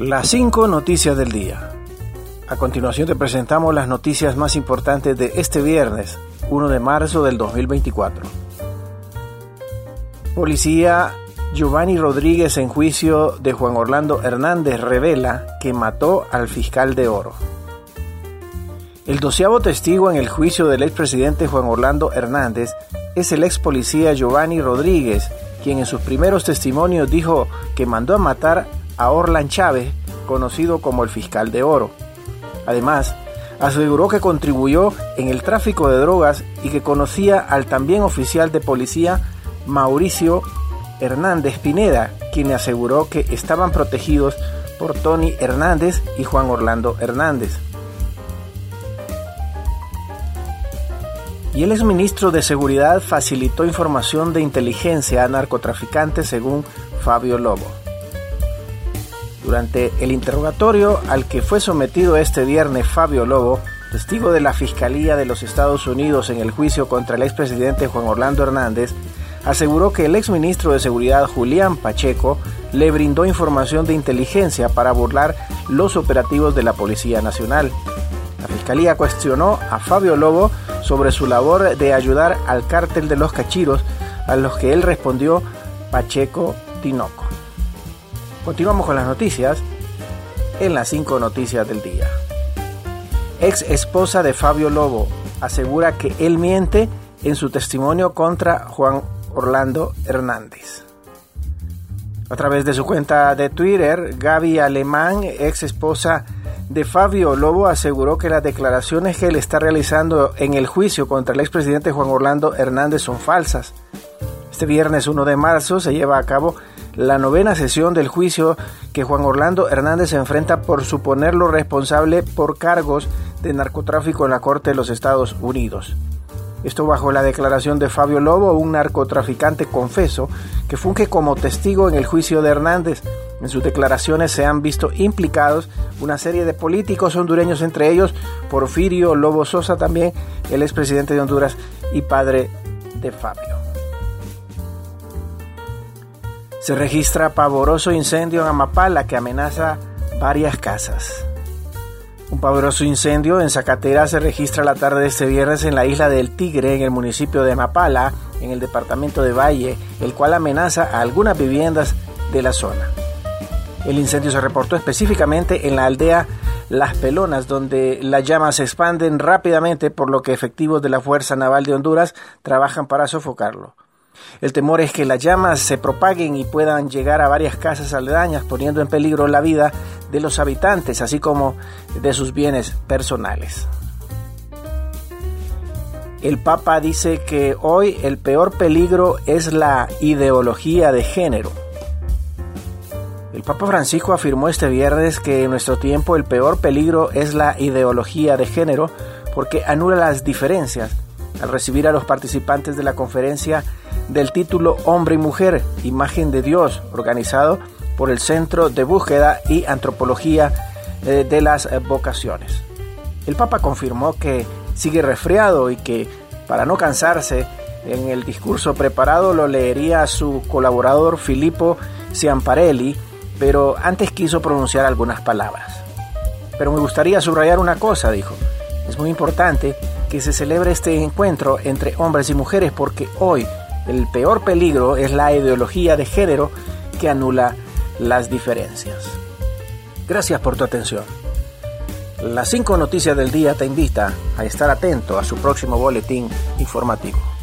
Las cinco noticias del día. A continuación te presentamos las noticias más importantes de este viernes, 1 de marzo del 2024. Policía Giovanni Rodríguez en juicio de Juan Orlando Hernández revela que mató al fiscal de oro. El doceavo testigo en el juicio del expresidente Juan Orlando Hernández es el ex policía Giovanni Rodríguez, quien en sus primeros testimonios dijo que mandó a matar a Orlan Chávez, conocido como el fiscal de oro. Además, aseguró que contribuyó en el tráfico de drogas y que conocía al también oficial de policía Mauricio Hernández Pineda, quien aseguró que estaban protegidos por Tony Hernández y Juan Orlando Hernández. Y el exministro de Seguridad facilitó información de inteligencia a narcotraficantes según Fabio Lobo. Durante el interrogatorio al que fue sometido este viernes Fabio Lobo, testigo de la Fiscalía de los Estados Unidos en el juicio contra el expresidente Juan Orlando Hernández, aseguró que el exministro de Seguridad Julián Pacheco le brindó información de inteligencia para burlar los operativos de la Policía Nacional. La Fiscalía cuestionó a Fabio Lobo sobre su labor de ayudar al cártel de los cachiros, a los que él respondió Pacheco Tinoco. Continuamos con las noticias en las cinco noticias del día. Ex esposa de Fabio Lobo asegura que él miente en su testimonio contra Juan Orlando Hernández. A través de su cuenta de Twitter, Gaby Alemán, ex esposa de Fabio Lobo, aseguró que las declaraciones que él está realizando en el juicio contra el expresidente Juan Orlando Hernández son falsas. Este viernes 1 de marzo se lleva a cabo la novena sesión del juicio que Juan Orlando Hernández se enfrenta por suponerlo responsable por cargos de narcotráfico en la Corte de los Estados Unidos. Esto bajo la declaración de Fabio Lobo, un narcotraficante confeso, que funge como testigo en el juicio de Hernández. En sus declaraciones se han visto implicados una serie de políticos hondureños, entre ellos Porfirio Lobo Sosa, también el expresidente de Honduras y padre de Fabio. Se registra pavoroso incendio en Amapala que amenaza varias casas. Un pavoroso incendio en Zacatera se registra la tarde de este viernes en la isla del Tigre, en el municipio de Mapala, en el departamento de Valle, el cual amenaza algunas viviendas de la zona. El incendio se reportó específicamente en la aldea Las Pelonas, donde las llamas se expanden rápidamente, por lo que efectivos de la Fuerza Naval de Honduras trabajan para sofocarlo. El temor es que las llamas se propaguen y puedan llegar a varias casas aledañas, poniendo en peligro la vida de los habitantes, así como de sus bienes personales. El Papa dice que hoy el peor peligro es la ideología de género. El Papa Francisco afirmó este viernes que en nuestro tiempo el peor peligro es la ideología de género porque anula las diferencias. Al recibir a los participantes de la conferencia del título Hombre y Mujer, Imagen de Dios, organizado por el Centro de Búsqueda y Antropología eh, de las Vocaciones. El Papa confirmó que sigue resfriado y que, para no cansarse, en el discurso preparado lo leería su colaborador Filippo Ciamparelli, pero antes quiso pronunciar algunas palabras. Pero me gustaría subrayar una cosa, dijo. Es muy importante que se celebre este encuentro entre hombres y mujeres porque hoy el peor peligro es la ideología de género que anula las diferencias. Gracias por tu atención. Las cinco noticias del día te invita a estar atento a su próximo boletín informativo.